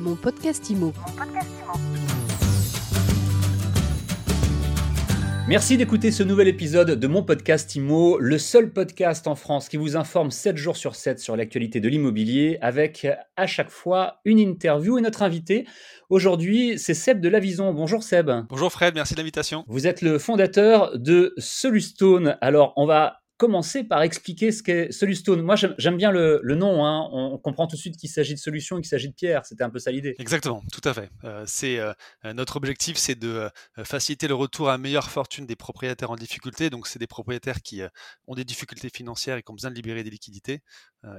Mon podcast IMO. Merci d'écouter ce nouvel épisode de mon podcast IMO, le seul podcast en France qui vous informe 7 jours sur 7 sur l'actualité de l'immobilier avec à chaque fois une interview et notre invité. Aujourd'hui, c'est Seb de Lavison. Bonjour Seb. Bonjour Fred, merci de l'invitation. Vous êtes le fondateur de Solustone. Alors, on va commencer par expliquer ce qu'est Solustone. Moi, j'aime bien le, nom. Hein. On comprend tout de suite qu'il s'agit de solution et qu'il s'agit de pierre. C'était un peu ça l'idée. Exactement, tout à fait. Euh, c'est euh, notre objectif, c'est de euh, faciliter le retour à meilleure fortune des propriétaires en difficulté. Donc, c'est des propriétaires qui ont des difficultés financières et qui ont besoin de libérer des liquidités.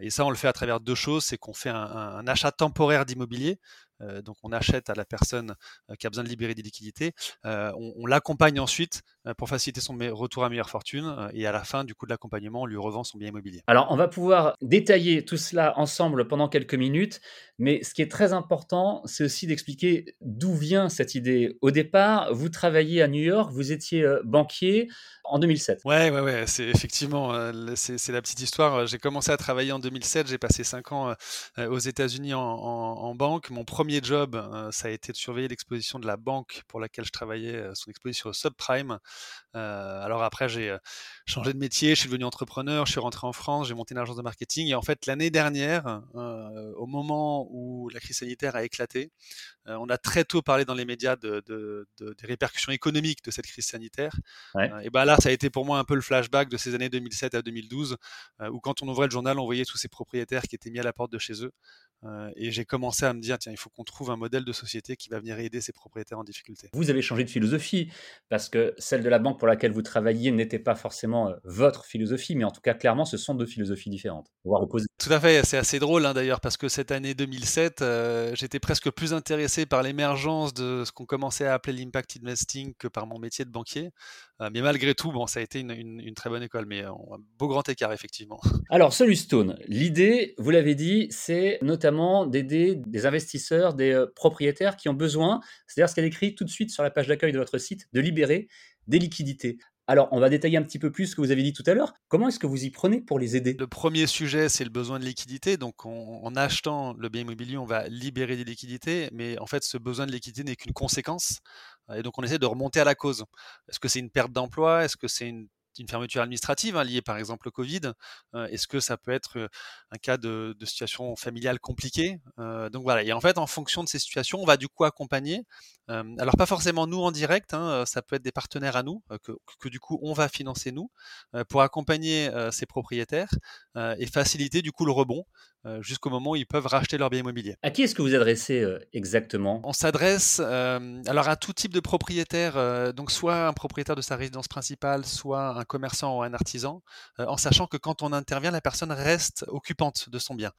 et ça, on le fait à travers deux choses. C'est qu'on fait un achat temporaire d'immobilier. Euh, donc on achète à la personne euh, qui a besoin de libérer des liquidités. Euh, on, l'accompagne ensuite pour faciliter son retour à meilleure fortune. et à la fin du coup de l'accompagnement, on lui revend son bien immobilier. Alors on va pouvoir détailler tout cela ensemble pendant quelques minutes. Mais ce qui est très important, c'est aussi d'expliquer d'où vient cette idée. Au départ, vous travailliez à New York, vous étiez banquier en 2007. Ouais, ouais, ouais, c'est effectivement, c'est la petite histoire. J'ai commencé à travailler en 2007, j'ai passé 5 ans aux États-Unis en, en, banque. Mon premier job, euh, ça a été de surveiller l'exposition de la banque pour laquelle je travaillais, euh, son exposition au subprime. Euh, alors après, j'ai changé de métier, je suis devenu entrepreneur, je suis rentré en France, j'ai monté une agence de marketing. Et en fait, l'année dernière, au moment où la crise sanitaire a éclaté, on a très tôt parlé dans les médias de, des répercussions économiques de cette crise sanitaire. et ben là, ça a été pour moi un peu le flashback de ces années 2007 à 2012, où quand on ouvrait le journal, on voyait tous ces propriétaires qui étaient mis à la porte de chez eux. et j'ai commencé à me dire, tiens, il faut qu'on trouve un modèle de société qui va venir aider ces propriétaires en difficulté. Vous avez changé de philosophie parce que celle de la banque pour laquelle vous travailliez n'était pas forcément euh, votre philosophie, mais en tout cas, clairement, ce sont deux philosophies différentes, voire opposées. Tout à fait, c'est assez drôle hein, d'ailleurs parce que cette année 2007, euh, j'étais presque plus intéressé par l'émergence de ce qu'on commençait à appeler l'impact investing que par mon métier de banquier. Euh, mais malgré tout, bon, ça a été une, très bonne école, mais un beau grand écart effectivement. Alors, Solustone, l'idée, vous l'avez dit, c'est notamment d'aider des investisseurs des euh, propriétaires qui ont besoin, c'est-à-dire ce a écrit tout de suite sur la page d'accueil de votre site, de libérer des liquidités. Alors, on va détailler un petit peu plus ce que vous avez dit tout à l'heure. Comment est-ce que vous y prenez pour les aider? Le premier sujet, c'est le besoin de liquidité. Donc, en achetant le bien immobilier, on va libérer des liquidités, mais en fait, ce besoin de liquidité n'est qu'une conséquence. Et donc, on essaie de remonter à la cause. Est-ce que c'est une perte d'emploi? Est-ce que c'est une une fermeture administrative hein, liée par exemple au Covid Est-ce que ça peut être un cas de, situation familiale compliquée Donc voilà, et en fait, en fonction de ces situations, on va du coup accompagner. alors pas forcément nous en direct, hein, ça peut être des partenaires à nous que, que, du coup on va financer nous pour accompagner ces propriétaires et faciliter du coup le rebond jusqu'au moment où ils peuvent racheter leur bien immobilier. À qui est-ce que vous adressez exactement? On s'adresse alors à tout type de propriétaire, donc soit un propriétaire de sa résidence principale, soit un commerçant ou un artisan, en sachant que quand on intervient, la personne reste occupante de son bien.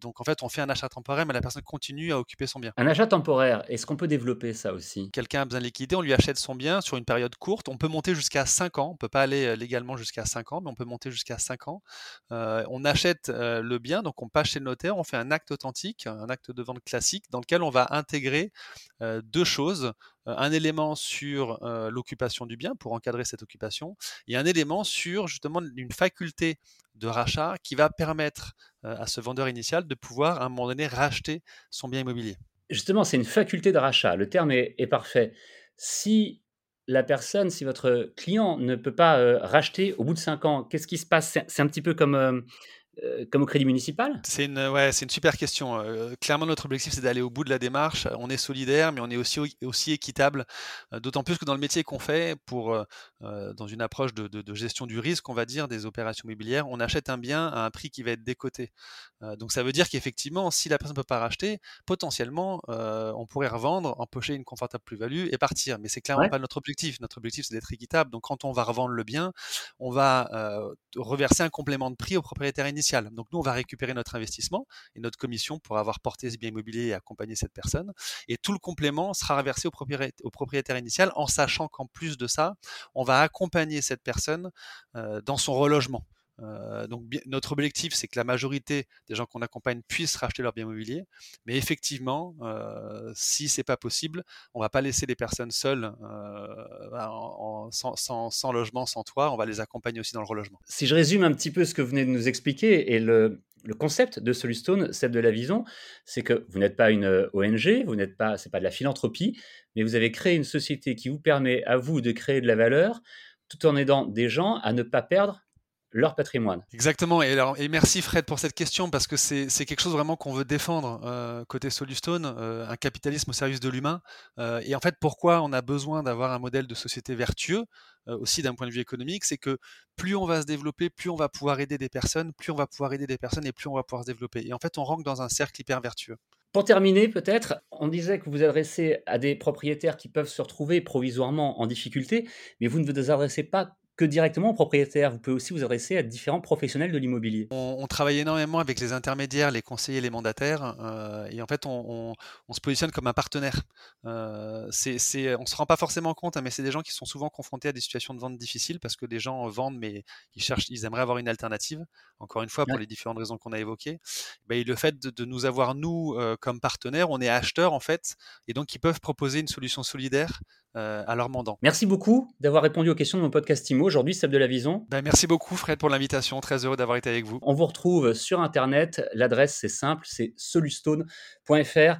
donc en fait, on fait un achat temporaire, mais la personne continue à occuper son bien. Un achat temporaire, est-ce qu'on peut développer ça aussi? Quelqu'un a besoin de liquider, on lui achète son bien sur une période courte. On peut monter jusqu'à 5 ans. On peut pas aller légalement jusqu'à 5 ans, mais on peut monter jusqu'à 5 ans. on achète le bien, donc on passe chez le notaire, on fait un acte authentique, un acte de vente classique, dans lequel on va intégrer deux choses un élément sur l'occupation du bien pour encadrer cette occupation et un élément sur justement une faculté de rachat qui va permettre à ce vendeur initial de pouvoir à un moment donné racheter son bien immobilier. Justement, c'est une faculté de rachat. Le terme est, parfait. Si la personne, si votre client ne peut pas racheter au bout de 5 ans, qu'est-ce qui se passe? C'est un petit peu comme euh, comme au crédit municipal? C'est une, ouais, c'est une super question. Euh, clairement, notre objectif, c'est d'aller au bout de la démarche. On est solidaire, mais on est aussi, aussi équitable, euh, d'autant plus que dans le métier qu'on fait, pour, dans une approche de, de, gestion du risque, on va dire, des opérations immobilières, on achète un bien à un prix qui va être décoté. donc ça veut dire qu'effectivement, si la personne ne peut pas racheter, potentiellement, on pourrait revendre, empocher une confortable plus-value et partir. Mais c'est clairement pas notre objectif. Notre objectif, c'est d'être équitable. Donc quand on va revendre le bien, on va reverser un complément de prix au propriétaire initial donc nous, on va récupérer notre investissement et notre commission pour avoir porté ce bien immobilier et accompagné cette personne. Et tout le complément sera reversé au propriétaire, initial en sachant qu'en plus de ça, on va accompagner cette personne euh, dans son relogement. Euh, donc notre objectif, c'est que la majorité des gens qu'on accompagne puissent racheter leur bien immobilier. Mais effectivement, euh, si c'est pas possible, on va pas laisser les personnes seules, euh, sans, logement, sans toit. On va les accompagner aussi dans le relogement. Si je résume un petit peu ce que vous venez de nous expliquer et le, concept de Solustone, celle de la vision, c'est que vous n'êtes pas une euh, ONG, vous n'êtes pas, c'est pas de la philanthropie, mais vous avez créé une société qui vous permet à vous de créer de la valeur tout en aidant des gens à ne pas perdre leur patrimoine. Exactement. Et, alors, et merci Fred pour cette question parce que c'est quelque chose vraiment qu'on veut défendre euh, côté Solustone, euh, un capitalisme au service de l'humain. Euh, et en fait, pourquoi on a besoin d'avoir un modèle de société vertueux aussi d'un point de vue économique, c'est que plus on va se développer, plus on va pouvoir aider des personnes, plus on va pouvoir aider des personnes et plus on va pouvoir se développer. Et en fait, on rentre dans un cercle hyper vertueux. Pour terminer, peut-être, on disait que vous vous adressez à des propriétaires qui peuvent se retrouver provisoirement en difficulté, mais vous ne vous adressez pas que directement aux propriétaires. Vous pouvez aussi vous adresser à différents professionnels de l'immobilier. On, travaille énormément avec les intermédiaires, les conseillers, les mandataires, euh, et en fait, on, se positionne comme un partenaire. Euh, on se rend pas forcément compte, hein, mais c'est des gens qui sont souvent confrontés à des situations de vente difficiles parce que des gens vendent, mais ils cherchent, ils aimeraient avoir une alternative. Encore une fois, pour les différentes raisons qu'on a évoquées. Ben, le fait de, nous avoir nous euh, comme partenaires, on est acheteurs en fait, et donc ils peuvent proposer une solution solidaire euh, à leur mandant. Merci beaucoup d'avoir répondu aux questions de mon podcast IMO. Aujourd'hui, Seb de la Vision. Ben, merci beaucoup, Fred, pour l'invitation. Très heureux d'avoir été avec vous. On vous retrouve sur Internet. L'adresse, c'est simple, c'est solustone.fr.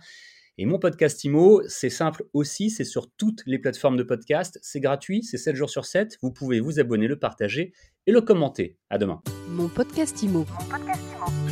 Et mon podcast IMO, c'est simple aussi, c'est sur toutes les plateformes de podcast. C'est gratuit, c'est 7 jours sur 7. Vous pouvez vous abonner, le partager et le commenter. À demain. Mon podcast IMO. Mon podcast IMO.